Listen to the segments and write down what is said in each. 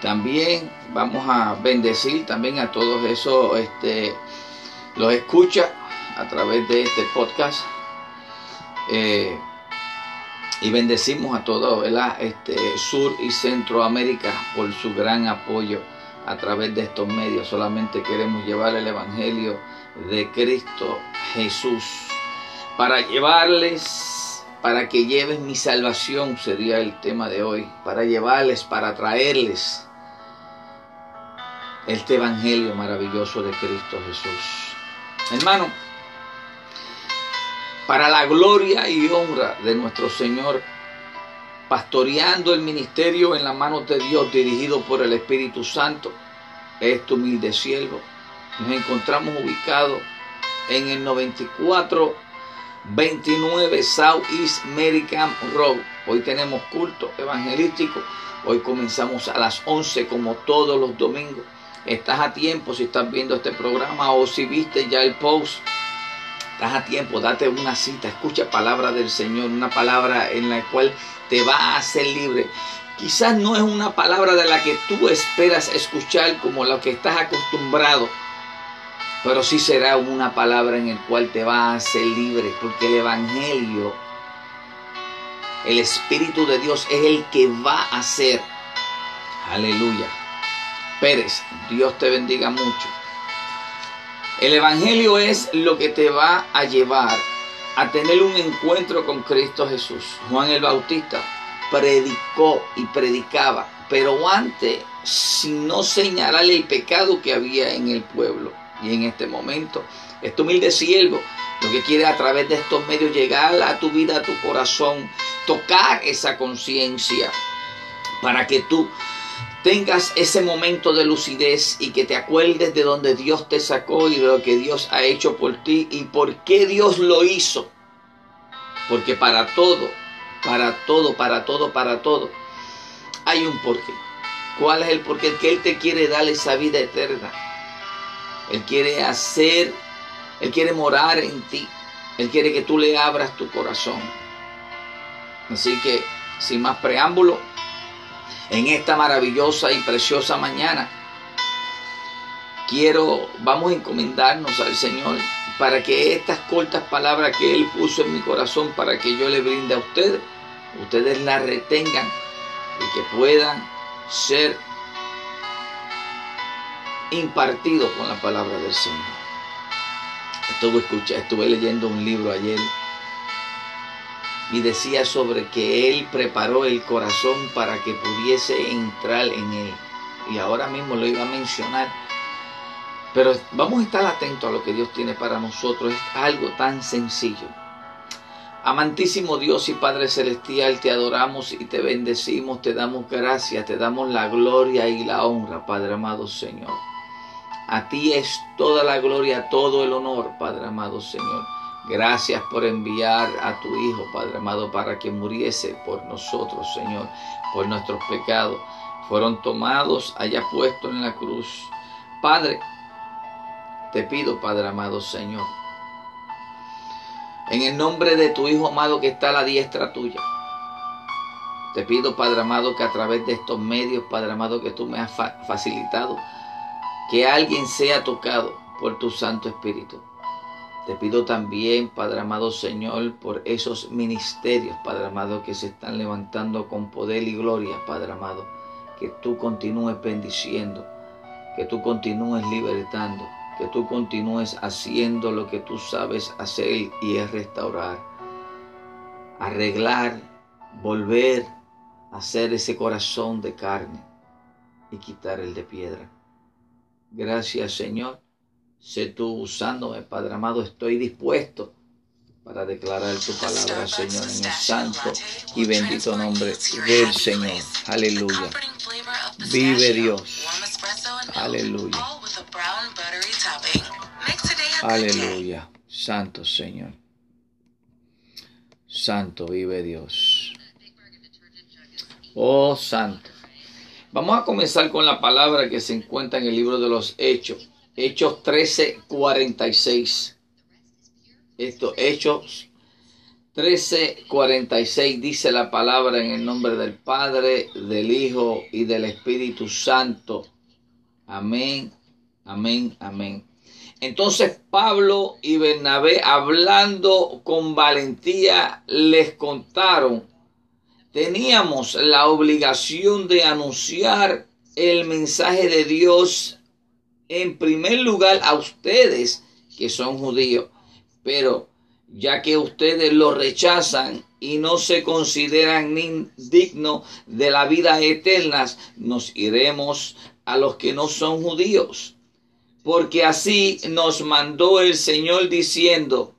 También vamos a bendecir también a todos esos, este, los escucha a través de este podcast. Eh, y bendecimos a todo este Sur y Centroamérica por su gran apoyo a través de estos medios. Solamente queremos llevar el Evangelio de Cristo Jesús para llevarles, para que lleven mi salvación, sería el tema de hoy, para llevarles, para traerles este Evangelio maravilloso de Cristo Jesús. Hermano, para la gloria y honra de nuestro Señor, pastoreando el ministerio en la manos de Dios, dirigido por el Espíritu Santo, este humilde siervo. Nos encontramos ubicados en el 9429 South East American Road. Hoy tenemos culto evangelístico. Hoy comenzamos a las 11 como todos los domingos. Estás a tiempo si estás viendo este programa o si viste ya el post Estás a tiempo, date una cita, escucha palabra del Señor, una palabra en la cual te va a hacer libre. Quizás no es una palabra de la que tú esperas escuchar como la que estás acostumbrado, pero sí será una palabra en la cual te va a hacer libre, porque el Evangelio, el Espíritu de Dios es el que va a hacer. Aleluya. Pérez, Dios te bendiga mucho. El Evangelio es lo que te va a llevar a tener un encuentro con Cristo Jesús. Juan el Bautista predicó y predicaba, pero antes, sin no señalarle el pecado que había en el pueblo. Y en este momento, este humilde siervo lo que quiere a través de estos medios llegar a tu vida, a tu corazón, tocar esa conciencia para que tú tengas ese momento de lucidez y que te acuerdes de donde Dios te sacó y de lo que Dios ha hecho por ti y por qué Dios lo hizo. Porque para todo, para todo, para todo, para todo, hay un porqué. ¿Cuál es el porqué? Que Él te quiere dar esa vida eterna. Él quiere hacer, Él quiere morar en ti. Él quiere que tú le abras tu corazón. Así que, sin más preámbulo, en esta maravillosa y preciosa mañana. Quiero, vamos a encomendarnos al Señor para que estas cortas palabras que Él puso en mi corazón para que yo le brinde a ustedes, ustedes las retengan y que puedan ser impartidos con la palabra del Señor. Estuve, escucha, estuve leyendo un libro ayer y decía sobre que Él preparó el corazón para que pudiese entrar en Él. Y ahora mismo lo iba a mencionar. Pero vamos a estar atentos a lo que Dios tiene para nosotros. Es algo tan sencillo. Amantísimo Dios y Padre Celestial, te adoramos y te bendecimos, te damos gracias, te damos la gloria y la honra, Padre amado Señor. A ti es toda la gloria, todo el honor, Padre amado Señor. Gracias por enviar a tu Hijo, Padre amado, para que muriese por nosotros, Señor, por nuestros pecados. Fueron tomados allá puestos en la cruz. Padre, te pido, Padre amado, Señor, en el nombre de tu Hijo amado que está a la diestra tuya. Te pido, Padre amado, que a través de estos medios, Padre amado, que tú me has facilitado, que alguien sea tocado por tu Santo Espíritu. Te pido también, Padre amado Señor, por esos ministerios, Padre amado, que se están levantando con poder y gloria, Padre amado. Que tú continúes bendiciendo, que tú continúes libertando, que tú continúes haciendo lo que tú sabes hacer y es restaurar, arreglar, volver a hacer ese corazón de carne y quitar el de piedra. Gracias, Señor Sé tú usándome, Padre amado, estoy dispuesto para declarar tu palabra, Señor, en el santo y bendito nombre del Señor. Aleluya. Vive Dios. Aleluya. Aleluya. Santo Señor. Santo vive Dios. Oh Santo. Vamos a comenzar con la palabra que se encuentra en el libro de los Hechos Hechos 13, 46. Esto, Hechos 13:46 dice la palabra en el nombre del Padre, del Hijo y del Espíritu Santo. Amén, amén, amén. Entonces Pablo y Bernabé hablando con valentía les contaron, teníamos la obligación de anunciar el mensaje de Dios en primer lugar a ustedes que son judíos, pero ya que ustedes lo rechazan y no se consideran dignos de la vida eterna, nos iremos a los que no son judíos. Porque así nos mandó el Señor diciendo,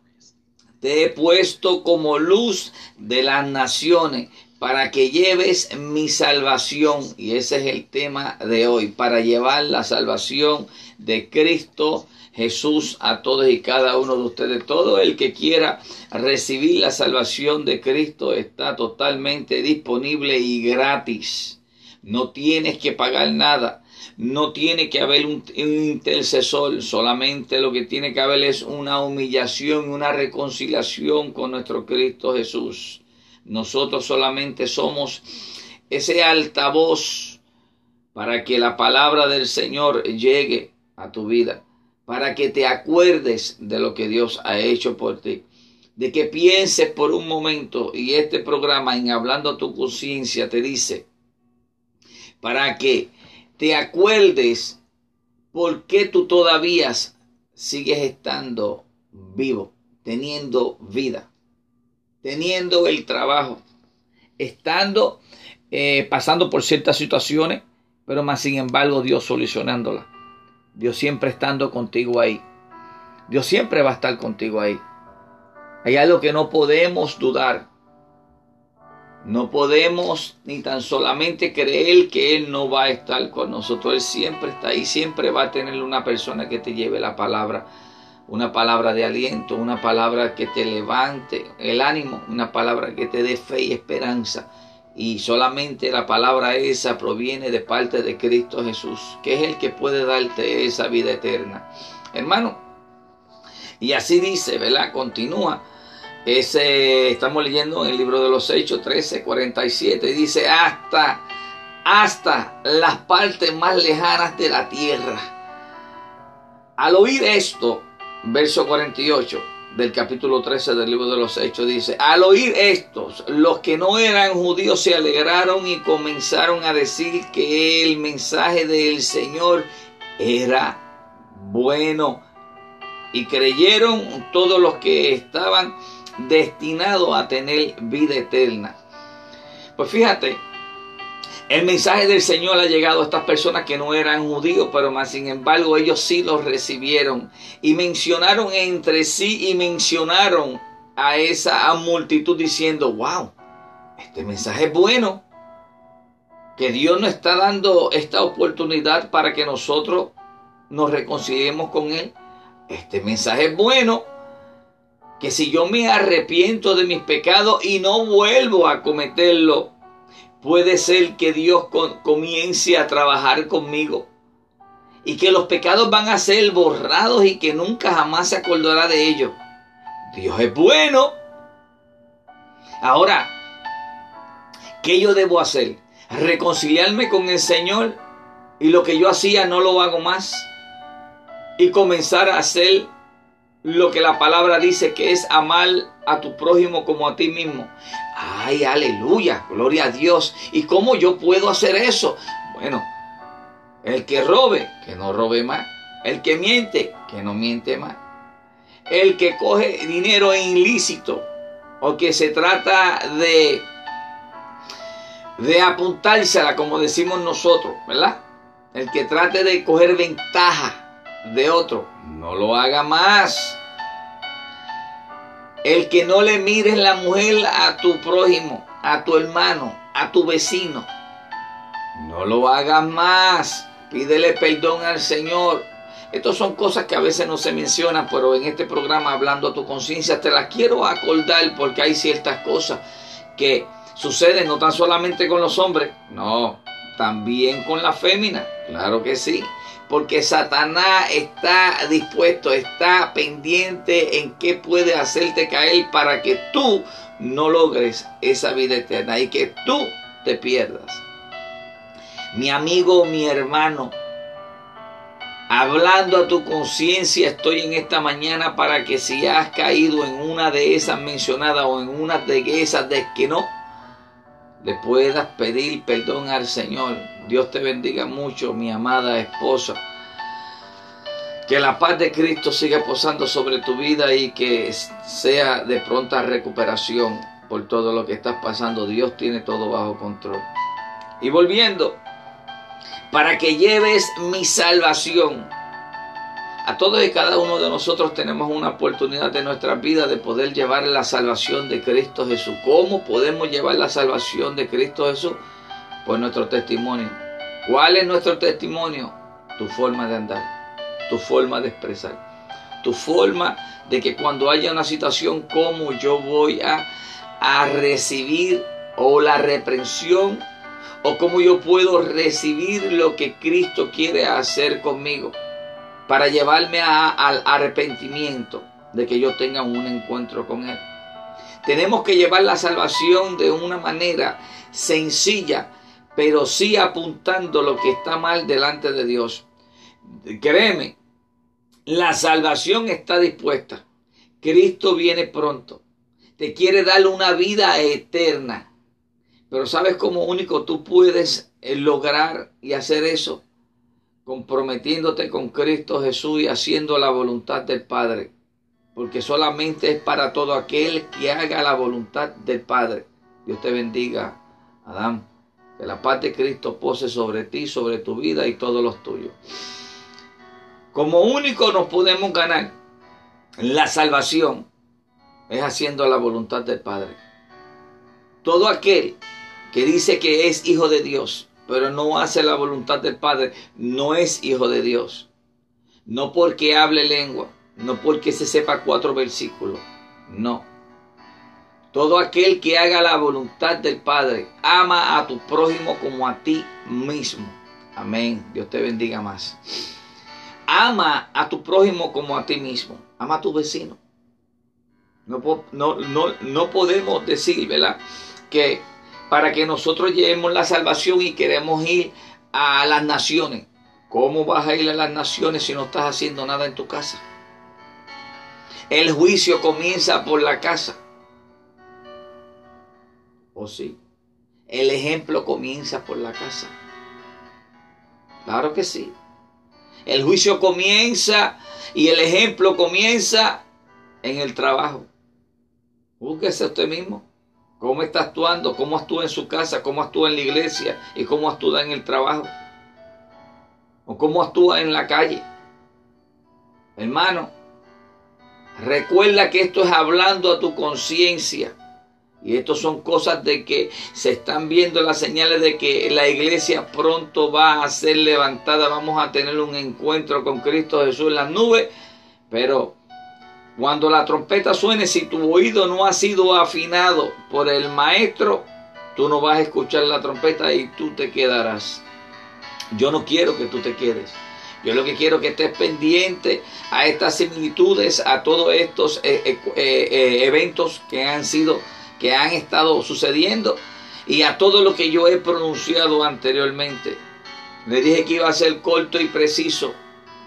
te he puesto como luz de las naciones para que lleves mi salvación. Y ese es el tema de hoy, para llevar la salvación de Cristo Jesús a todos y cada uno de ustedes. Todo el que quiera recibir la salvación de Cristo está totalmente disponible y gratis. No tienes que pagar nada. No tiene que haber un, intercesor, solamente lo que tiene que haber es una humillación, una reconciliación con nuestro Cristo Jesús. Nosotros solamente somos ese altavoz para que la palabra del Señor llegue a tu vida para que te acuerdes de lo que Dios ha hecho por ti. De que pienses por un momento, y este programa en Hablando a tu conciencia te dice, para que te acuerdes por qué tú todavía sigues estando vivo, teniendo vida, teniendo el trabajo, estando eh, pasando por ciertas situaciones, pero más sin embargo Dios solucionándolas. Dios siempre estando contigo ahí. Dios siempre va a estar contigo ahí. Hay algo que no podemos dudar. No podemos ni tan solamente creer que Él no va a estar con nosotros. Él siempre está ahí, siempre va a tener una persona que te lleve la palabra, una palabra de aliento, una palabra que te levante el ánimo, una palabra que te dé fe y esperanza y solamente la palabra esa proviene de parte de Cristo Jesús, que es el que puede darte esa vida eterna. Hermano, y así dice, ¿verdad? Continúa. Estamos leyendo en el libro de los Hechos 13, 47, dice, hasta, hasta las partes más lejanas de la tierra. Al oír esto, verso 48, del capítulo 13 del libro de los Hechos dice, al oír estos, los que no eran judíos se alegraron y comenzaron a decir que el mensaje del Señor era bueno. Y creyeron todos los que estaban destinados a tener vida eterna. Pues fíjate, el mensaje del Señor ha llegado a estas personas que no eran judíos, pero más sin embargo ellos sí lo recibieron y mencionaron entre sí y mencionaron a esa multitud diciendo, wow, este mensaje es bueno, que Dios nos está dando esta oportunidad para que nosotros nos reconciliemos con Él. Este mensaje es bueno, que si yo me arrepiento de mis pecados y no vuelvo a cometerlo, Puede ser que Dios comience a trabajar conmigo y que los pecados van a ser borrados y que nunca jamás se acordará de ellos. Dios es bueno. Ahora, ¿qué yo debo hacer? Reconciliarme con el Señor y lo que yo hacía no lo hago más y comenzar a hacer lo que la palabra dice que es amar a tu prójimo como a ti mismo. Ay, aleluya, gloria a Dios. ¿Y cómo yo puedo hacer eso? Bueno, el que robe, que no robe más. El que miente, que no miente más. El que coge dinero ilícito o que se trata de de apuntársela, como decimos nosotros, ¿verdad? El que trate de coger ventaja de otro, no lo haga más. El que no le mires la mujer a tu prójimo, a tu hermano, a tu vecino. No lo hagas más. Pídele perdón al Señor. Estas son cosas que a veces no se mencionan, pero en este programa hablando a tu conciencia te las quiero acordar porque hay ciertas cosas que suceden no tan solamente con los hombres, no, también con la fémina, claro que sí. Porque Satanás está dispuesto, está pendiente en qué puede hacerte caer para que tú no logres esa vida eterna y que tú te pierdas. Mi amigo, mi hermano, hablando a tu conciencia estoy en esta mañana para que si has caído en una de esas mencionadas o en una de esas de que no, le puedas pedir perdón al Señor. Dios te bendiga mucho, mi amada esposa. Que la paz de Cristo siga posando sobre tu vida y que sea de pronta recuperación por todo lo que estás pasando. Dios tiene todo bajo control. Y volviendo, para que lleves mi salvación a todos y cada uno de nosotros tenemos una oportunidad de nuestra vida de poder llevar la salvación de Cristo Jesús. ¿Cómo podemos llevar la salvación de Cristo Jesús? Pues nuestro testimonio. ¿Cuál es nuestro testimonio? Tu forma de andar, tu forma de expresar, tu forma de que cuando haya una situación como yo voy a, a recibir o la reprensión o cómo yo puedo recibir lo que Cristo quiere hacer conmigo para llevarme al arrepentimiento de que yo tenga un encuentro con Él. Tenemos que llevar la salvación de una manera sencilla, pero sí apuntando lo que está mal delante de Dios. Créeme, la salvación está dispuesta. Cristo viene pronto. Te quiere dar una vida eterna. Pero ¿sabes cómo único tú puedes eh, lograr y hacer eso? Comprometiéndote con Cristo Jesús y haciendo la voluntad del Padre, porque solamente es para todo aquel que haga la voluntad del Padre. Dios te bendiga, Adán. Que la paz de Cristo pose sobre ti, sobre tu vida y todos los tuyos. Como único nos podemos ganar la salvación es haciendo la voluntad del Padre. Todo aquel que dice que es hijo de Dios pero no hace la voluntad del Padre, no es hijo de Dios. No porque hable lengua, no porque se sepa cuatro versículos, no. Todo aquel que haga la voluntad del Padre, ama a tu prójimo como a ti mismo. Amén. Dios te bendiga más. Ama a tu prójimo como a ti mismo. Ama a tu vecino. No, no, no, no podemos decir, ¿verdad? Que para que nosotros llevemos la salvación y queremos ir a las naciones. ¿Cómo vas a ir a las naciones si no estás haciendo nada en tu casa? El juicio comienza por la casa. ¿O sí? El ejemplo comienza por la casa. Claro que sí. El juicio comienza y el ejemplo comienza en el trabajo. Búsquese usted mismo cómo está actuando, cómo actúa en su casa, cómo actúa en la iglesia y cómo actúa en el trabajo. O cómo actúa en la calle. Hermano, recuerda que esto es hablando a tu conciencia. Y esto son cosas de que se están viendo las señales de que la iglesia pronto va a ser levantada. Vamos a tener un encuentro con Cristo Jesús en las nubes. Pero cuando la trompeta suene, si tu oído no ha sido afinado por el maestro, tú no vas a escuchar la trompeta y tú te quedarás. Yo no quiero que tú te quedes. Yo lo que quiero que estés pendiente a estas similitudes, a todos estos eh, eh, eh, eventos que han sido, que han estado sucediendo y a todo lo que yo he pronunciado anteriormente. Le dije que iba a ser corto y preciso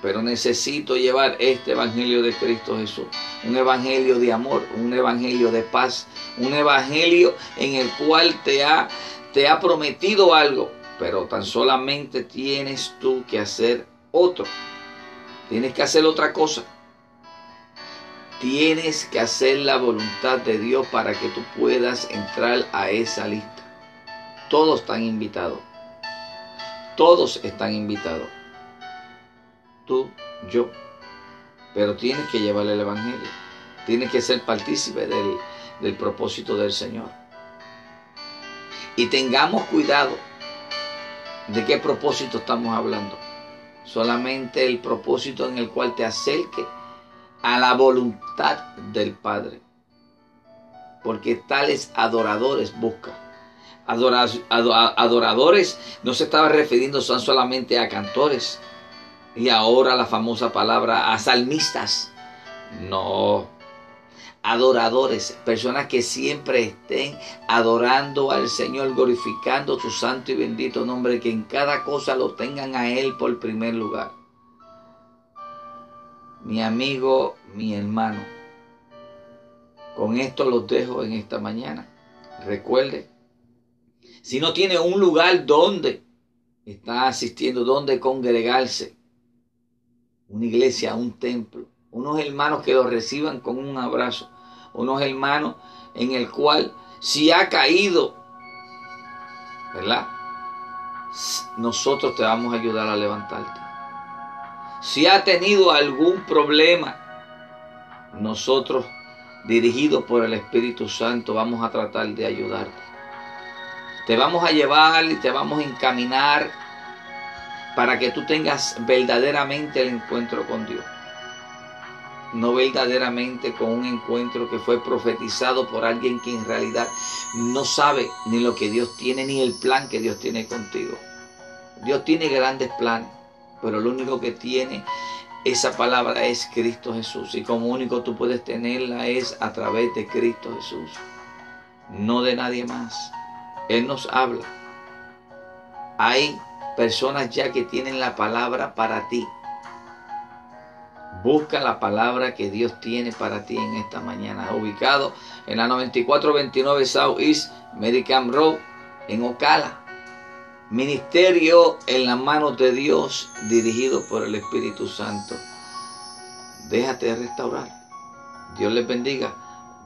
pero necesito llevar este Evangelio de Cristo Jesús. Un Evangelio de amor, un Evangelio de paz, un Evangelio en el cual te ha, te ha prometido algo, pero tan solamente tienes tú que hacer otro. Tienes que hacer otra cosa. Tienes que hacer la voluntad de Dios para que tú puedas entrar a esa lista. Todos están invitados. Todos están invitados tú, yo. Pero tienes que llevarle el Evangelio. Tienes que ser partícipe del, del propósito del Señor. Y tengamos cuidado de qué propósito estamos hablando. Solamente el propósito en el cual te acerque a la voluntad del Padre. Porque tales adoradores buscan. adoradores no se estaba refiriendo solamente a cantores. Y ahora la famosa palabra a salmistas. No. Adoradores, personas que siempre estén adorando al Señor, glorificando su santo y bendito nombre, que en cada cosa lo tengan a Él por primer lugar. Mi amigo, mi hermano, con esto los dejo en esta mañana. Recuerde, si no tiene un lugar donde está asistiendo, donde congregarse, una iglesia, un templo, unos hermanos que lo reciban con un abrazo, unos hermanos en el cual si ha caído, ¿verdad? Nosotros te vamos a ayudar a levantarte. Si ha tenido algún problema, nosotros, dirigidos por el Espíritu Santo, vamos a tratar de ayudarte. Te vamos a llevar y te vamos a encaminar para que tú tengas verdaderamente el encuentro con Dios. No verdaderamente con un encuentro que fue profetizado por alguien que en realidad no sabe ni lo que Dios tiene ni el plan que Dios tiene contigo. Dios tiene grandes planes, pero lo único que tiene esa palabra es Cristo Jesús. Y como único tú puedes tenerla es a través de Cristo Jesús, no de nadie más. Él nos habla. Hay personas ya que tienen la palabra para ti. Busca la palabra que Dios tiene para ti en esta mañana. Ubicado en la 9429 South East Medicam Road en Ocala. Ministerio en las manos de Dios dirigido por el Espíritu Santo. Déjate restaurar. Dios les bendiga.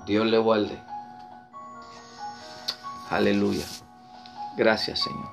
Dios les guarde. Aleluya. Gracias, Señor.